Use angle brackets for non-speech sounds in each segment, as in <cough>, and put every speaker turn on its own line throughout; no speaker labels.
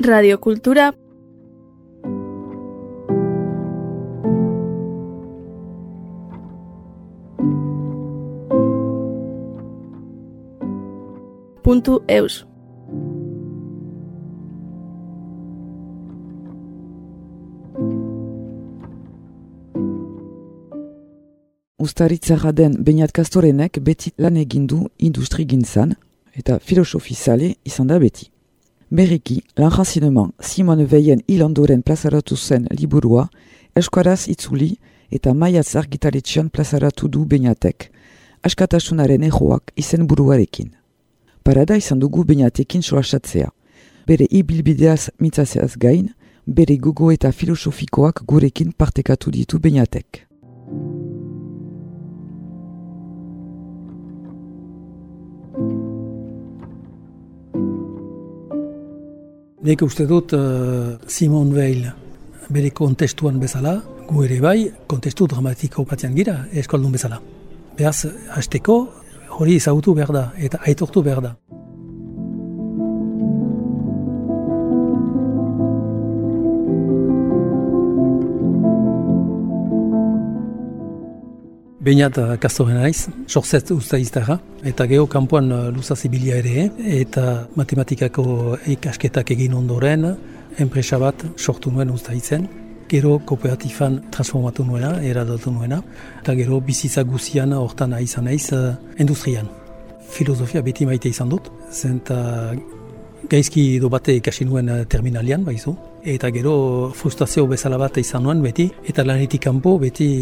radiokultura puntu eus.
Uztaritza den Beñat Kastorenek beti lan egin du industri gintzan eta filosofi zale izan da beti. Berriki, lan jazineman Simon Veien hilandoren plazaratu zen liburua, eskuaraz itzuli eta maiatz argitaletxean plazaratu du Beñatek, askatasunaren ejoak izen buruarekin. Parada izan dugu Beñatekin solasatzea. Bere ibilbideaz mitzazeaz gain, bere gogo eta filosofikoak gurekin partekatu ditu Beñatek.
Nik uste dut uh, Simon Weil bere kontestuan bezala, gu ere bai, kontestu dramatiko batean gira, eskaldun bezala. Beaz, hasteko hori ezagutu behar da, eta aitortu behar da. Beinat kastoren naiz, sorzet usta iztara, eta geho kanpoan uh, luza zibilia ere, eta matematikako ikasketak egin ondoren, enpresa bat sortu nuen usta izen, gero kooperatifan transformatu nuena, eradatu nuena, eta gero bizitza guzian hortan izan naiz uh, industrian. Filosofia beti maite izan dut, zenta gaizki do bate ikasi nuen terminalian, baizu, eta gero frustrazio bezala bat izan nuen beti, eta lanetik kanpo beti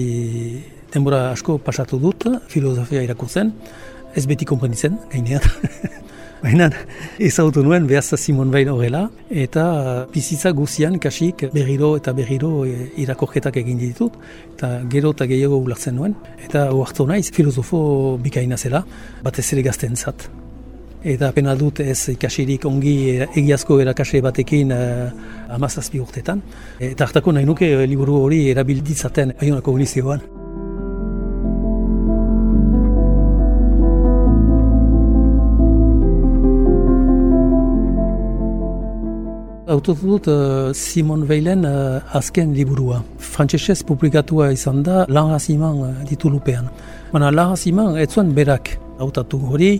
denbora asko pasatu dut, filosofia irakurtzen, ez beti komprenditzen, gainean. <laughs> Baina ezautu nuen behaz Simon Weil horrela, eta bizitza guzian kasik berriro eta berriro e, irakorketak egin ditut, eta gero eta gehiago ulartzen nuen, eta huartu naiz filosofo bikaina zela, batez ere gazten zat. Eta pena dut ez ikasirik ongi egiazko erakasle batekin uh, amazazpi urtetan. Eta hartako nahi nuke liburu hori erabilditzaten aionako unizioan. Autotu dut uh, Simon Weilen uh, azken liburua. Frantzesez publikatua izan da lan haziman uh, ditulupean. Baina lan haziman ez zuen berak hautatu hori,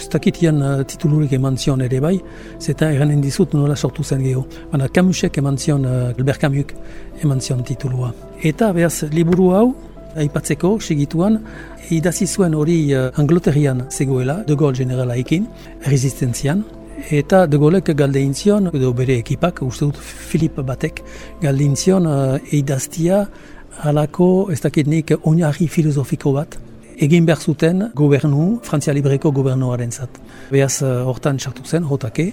ez dakitian uh, titulurik eman zion ere bai, zeta eranen dizut nola sortu zen geho. Baina Camusek eman zion, uh, Albert Camus eman zion titulua. Eta behaz liburu hau, aipatzeko, segituan, idazi zuen hori uh, Angloterian zegoela, De Gaulle generala ekin, resistentzian, Eta de Gaulek galdein zion, edo bere ekipak, uste dut Filip batek, galdein zion uh, eidaztia alako, ez dakit nik, oinarri filosofiko bat, egin behar zuten gobernu, Frantzia Libreko gobernuaren zat. Beaz, uh, hortan sartu zen, hotake,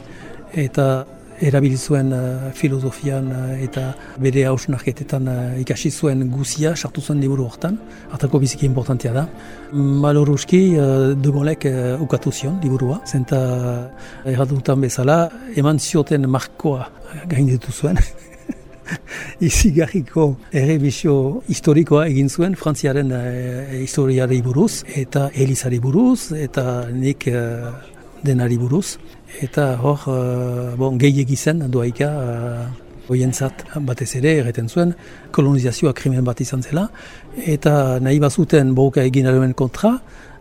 eta erabili zuen uh, filosofian uh, eta bere hausnarketetan uh, ikasi zuen guzia sartu zuen liburu hortan, hartako biziki importantia da. Maloruski uh, dugolek uh, ukatu zion liburua, zenta uh, erradutan bezala, eman zioten markoa gainditu zuen. <laughs> Izigarriko errebizio historikoa egin zuen Frantziaren uh, historiari buruz eta Elizari buruz eta nik uh, denari buruz eta hor, uh, bon, gehi egizen doaika uh, oientzat batez ere erreten zuen kolonizazioa krimen bat izan zela eta nahi bazuten borroka egin aloen kontra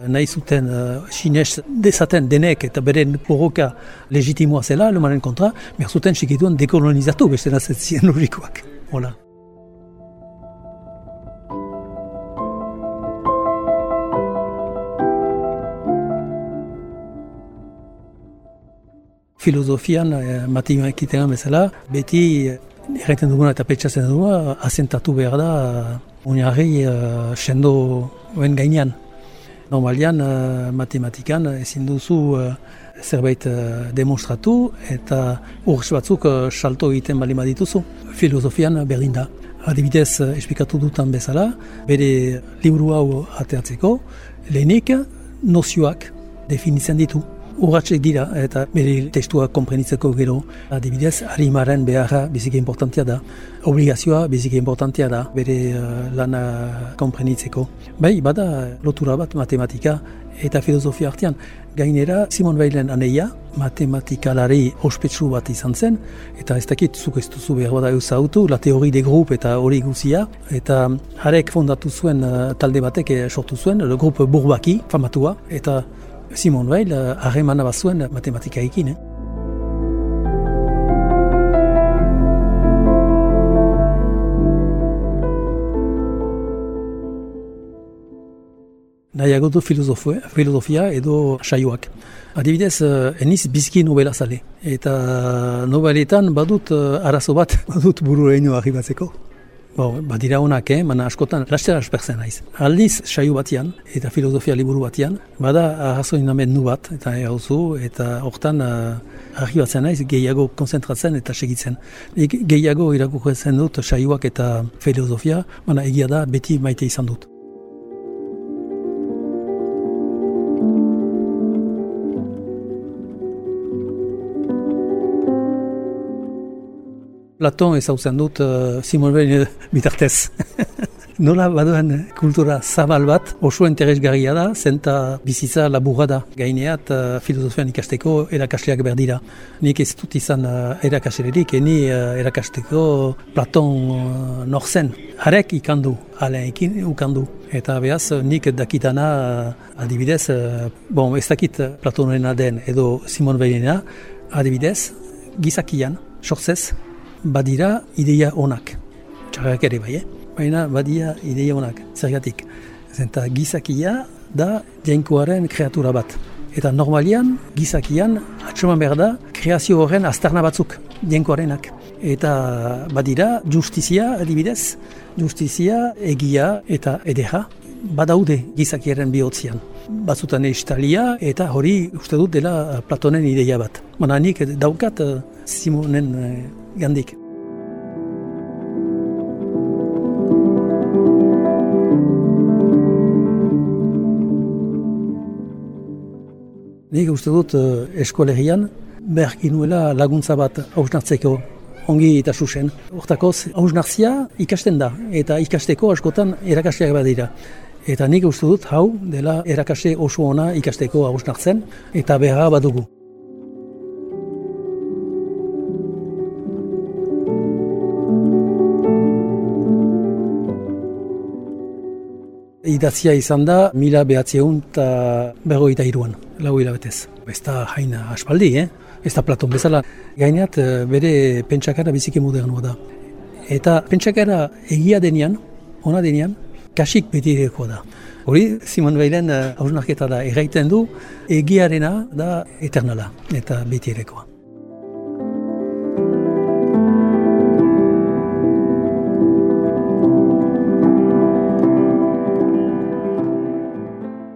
nahi zuten uh, xinez dezaten denek eta beren borroka legitimoa zela alemaren kontra behar zuten txikituen dekolonizatu beste nazetzien logikoak. Hola. Filosofian, eh, matematikitean bezala, beti eh, erraiten duguna eta petxatzen duguna, azentatu behar da, unharri eh, sendo oen gainean. Normalian, eh, matematikan ezin duzu eh, zerbait eh, demonstratu eta urz batzuk eh, salto egiten bali dituzu. Filosofian berdin da. Adibidez, eh, esplikatu dutan bezala, bere liburu hau ateatzeko, lehenik nozioak definitzen ditu urratxek dira eta bere testua komprenitzeko gero. Adibidez, harimaren beharra biziki importantia da. Obligazioa biziki importantia da bere uh, lana komprenitzeko. Bai, bada lotura bat matematika eta filosofia artean. Gainera, Simon Weilen aneia, matematikalari ospetsu bat izan zen, eta ez dakit zuk ez duzu behar bada eusautu, la teori de grup eta hori guzia, eta harek fondatu zuen uh, talde batek eh, sortu zuen, le grup burbaki, famatua, eta Simon Weil uh, harremana bat zuen matematika ekin, eh? nahiago du filosofia edo saioak. Adibidez, uh, eniz bizki nobela zale. Eta nobeletan badut arazo bat, <laughs> badut buru egin arribatzeko. Bo, badira honak, eh? mana askotan rastera aspertzen naiz. Aldiz saio batian eta filosofia liburu batian, bada inamen nu bat, eta egozu, eta hortan uh, arribatzen naiz gehiago konzentratzen eta segitzen. E, gehiago irakurtzen dut saioak eta filosofia, mana egia da beti maite izan dut. Platon ez hau dut uh, Simon Weil bitartez. <laughs> Nola baduen kultura zabal bat, oso interesgarria da, zenta bizitza laburra da. Gaineat uh, filosofian ikasteko erakasleak berdira. Nik ez dut izan uh, erakaslerik, eni uh, erakasteko Platon uh, nor zen. Harek ikandu, alen ikin ukandu. Eta behaz, nik dakitana adibidez, bon, ez dakit Platonena den edo Simon Weilena, adibidez, gizakian, sortzez, badira ideia onak. Txarrak ere bai, eh? baina badia ideia onak, zergatik. Zenta gizakia da jainkoaren kreatura bat. Eta normalian, gizakian, atxoman behar da, kreazio horren aztarna batzuk, jainkoarenak. Eta badira, justizia, adibidez, justizia, egia eta edeja, badaude gizakiaren bihotzian. Batzutan estalia eta hori uste dut dela Platonen ideia bat. Mana nik daukat eh, Simonen eh, gandik. Nik uste dut uh, eskolegian behar ginuela laguntza bat hausnartzeko ongi eta susen. Hortakoz, hausnartzia ikasten da eta ikasteko askotan erakasleak badira. Eta nik uste dut hau dela erakaste oso ona ikasteko hausnartzen eta behar badugu. Idatzia izan da, mila behatzieun eta berroita iruan, lau hilabetez. Ez da haina aspaldi, eh? ez da Platon bezala. Gaineat eh, bere pentsakara biziki modernua da. Eta pentsakara egia denian, ona denian, kasik beti da. Hori, Simon Weilen eh, hausnarketa da, erraiten du, egiarena da eternala eta beti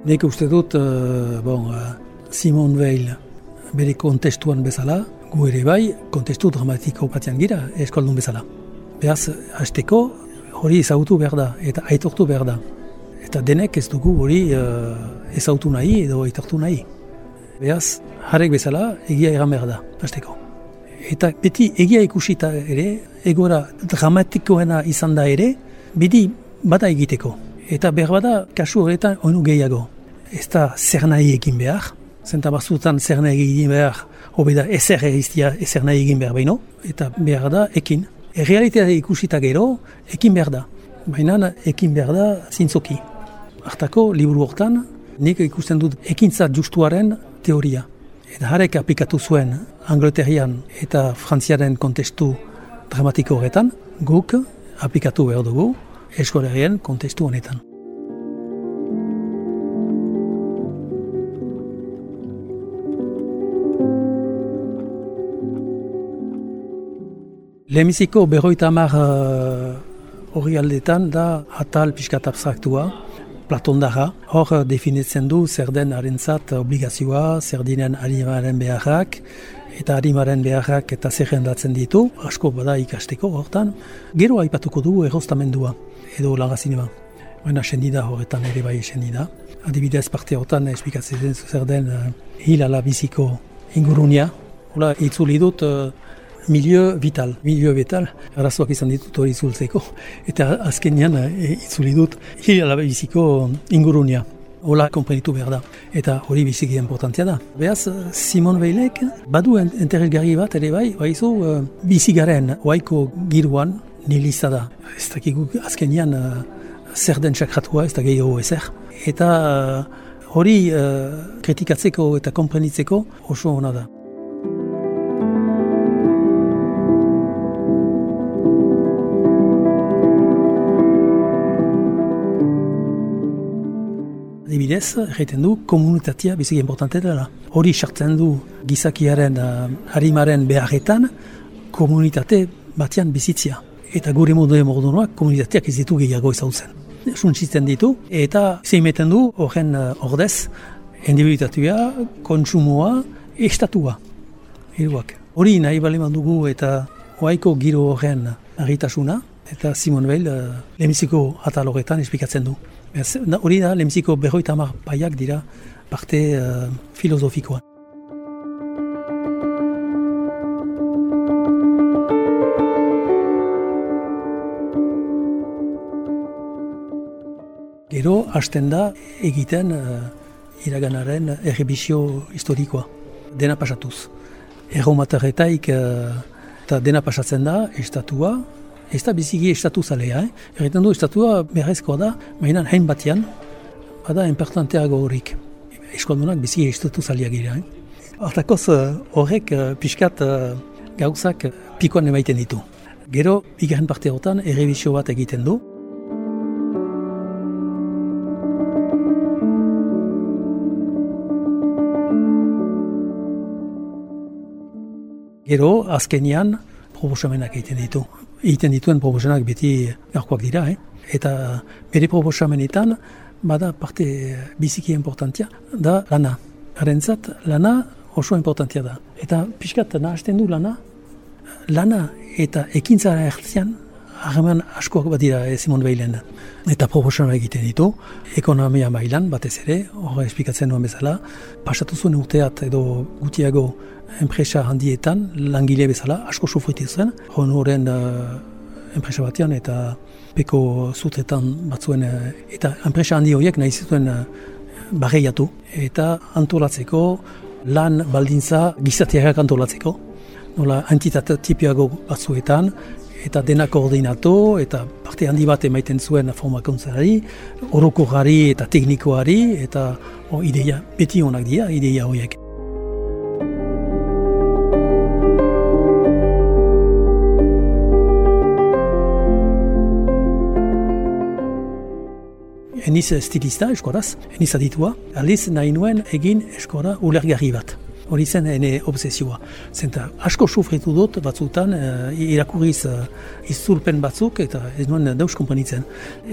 Nik uste dut, uh, bon, uh, Simon Weil bere kontestuan bezala, gu ere bai, kontestu dramatiko batean gira, eskaldun bezala. Beaz, hasteko hori ezagutu behar da, eta aitortu behar da. Eta denek ez dugu hori uh, ezautu nahi edo aitortu nahi. Beaz, jarek bezala, egia egan behar da, hasteko. Eta beti egia ikusita ere, egora dramatikoena izan da ere, beti bada egiteko. Eta behar bada, kasu horretan, onu gehiago ez da zer nahi egin behar, zenta batzutan zer nahi egin behar, hobi da ezer egiztia ezer nahi egin behar baino, eta behar da ekin. Errealitatea ikusita gero, ekin behar da. Baina ekin behar da zintzoki. Artako, liburu hortan, nik ikusten dut ekintza justuaren teoria. Eta harek aplikatu zuen Angleterian eta Frantziaren kontestu dramatiko horretan, guk aplikatu behar dugu eskolerien kontestu honetan. Lemiziko berroita hamar uh, hori aldetan da atal pixkat abstraktua, platondara. Hor uh, definitzen du zer den harentzat obligazioa, zer dinen harimaren beharrak, eta harimaren beharrak eta zer jendatzen ditu, asko bada ikasteko hortan. Gero aipatuko du erostamendua edo lagazinema. Baina sendida horretan ere bai sendida. Adibidez parte hortan esplikatzen zer den uh, hilala biziko ingurunia. Hola, itzuli dut uh, milio vital, milio vital, arazoak izan ditut hori itzultzeko. Eta azkenean uh, itzuli dut hilala biziko ingurunia. Hola, komprenitu behar da. Eta hori biziki importantia da. Beaz, Simon Veilek badu enterrelgarri bat ere bai, baizu, uh, bizigaren oaiko giruan nilista da. Ez dakigu azkenean uh, zer den sakratua, ez da gehiago ezer. Eta uh, hori uh, kritikatzeko eta komprenitzeko oso hona da. Adibidez, egiten du, komunitatea biziki importante dela. Hori sartzen du gizakiaren uh, harimaren beharretan, komunitate batean bizitzia. Eta gure modu modunoak komunitateak ez ditu gehiago izautzen. Suntsitzen ditu, eta zeimeten du horren uh, ordez, individuitatua, kontsumoa, estatua. Hiruak. Hori nahi bali dugu eta oaiko giro horren argitasuna, eta Simon Weil uh, lemiziko atal horretan esplikatzen du. Hori da, lemziko berroita hamar paiak dira parte uh, filosofikoa. Gero, hasten da egiten uh, iraganaren errebizio historikoa, dena pasatuz. Erromatarretaik uh, eta dena pasatzen da, estatua, ez da biziki estatu zalea, eh? Erretan du, estatua beharrezkoa da, mainan hain batean, bada importanteago horrik. Eskondunak biziki estatu zalea gira, eh? Hortakoz horrek uh, pixkat uh, gauzak pikoan emaiten ditu. Gero, bigarren parte hortan, errebizio bat egiten du. Gero, azkenian, proposamenak egiten ditu egiten dituen proposenak beti garkoak dira, eh? eta bere proposamenetan bada parte biziki importantia da lana. Harentzat lana oso importantia da. Eta pixkat nahazten du lana, lana eta ekintzara ertzian harreman askoak bat dira eh, Simon Beilen. Eta proposana egiten ditu, ekonomia mailan batez ere, horre esplikatzen nuen bezala, pasatu zuen urteat edo gutiago enpresa handietan, langile bezala, asko sufriti zuen, honoren uh, enpresa batean eta peko zutretan batzuen, uh, eta enpresa handi horiek nahi zituen uh, barreiatu, eta antolatzeko lan baldintza gizatiak antolatzeko, nola entitate tipiago batzuetan, eta dena koordinatu, eta parte handi bat emaiten zuen formakuntzari, orokorari eta teknikoari, eta o, ideia, beti honak dira, ideia horiek. Eniz stilista eskoraz, eniz aditua, aliz nahi nuen egin eskora ulergarri bat. Hori zen ene obsesioa. Zenta asko sufritu dut batzutan uh, irakurriz uh, izulpen batzuk eta ez nuen deus komponitzen.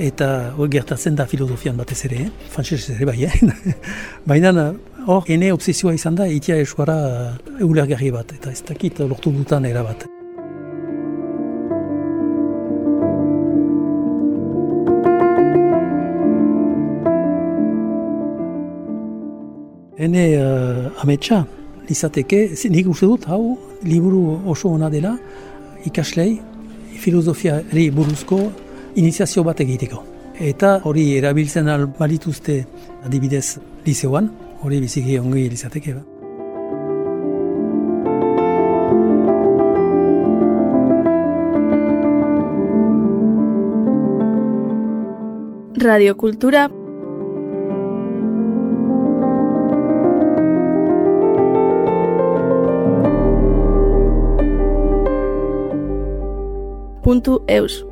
Eta hori gertatzen da filosofian batez ere, eh? ere bai, eh? <laughs> Baina hor ene obsesioa izan da itia eskora uh, ulergarri bat eta ez dakit lortu dutan erabat. Hene uh, ametsa, izateke, nik uste dut, hau, liburu oso ona dela, ikaslei, filosofiari buruzko iniziazio bat egiteko. Eta hori erabiltzen albalituzte adibidez liseoan, hori biziki ongi izateke. Ba.
Radiokultura puntu eus.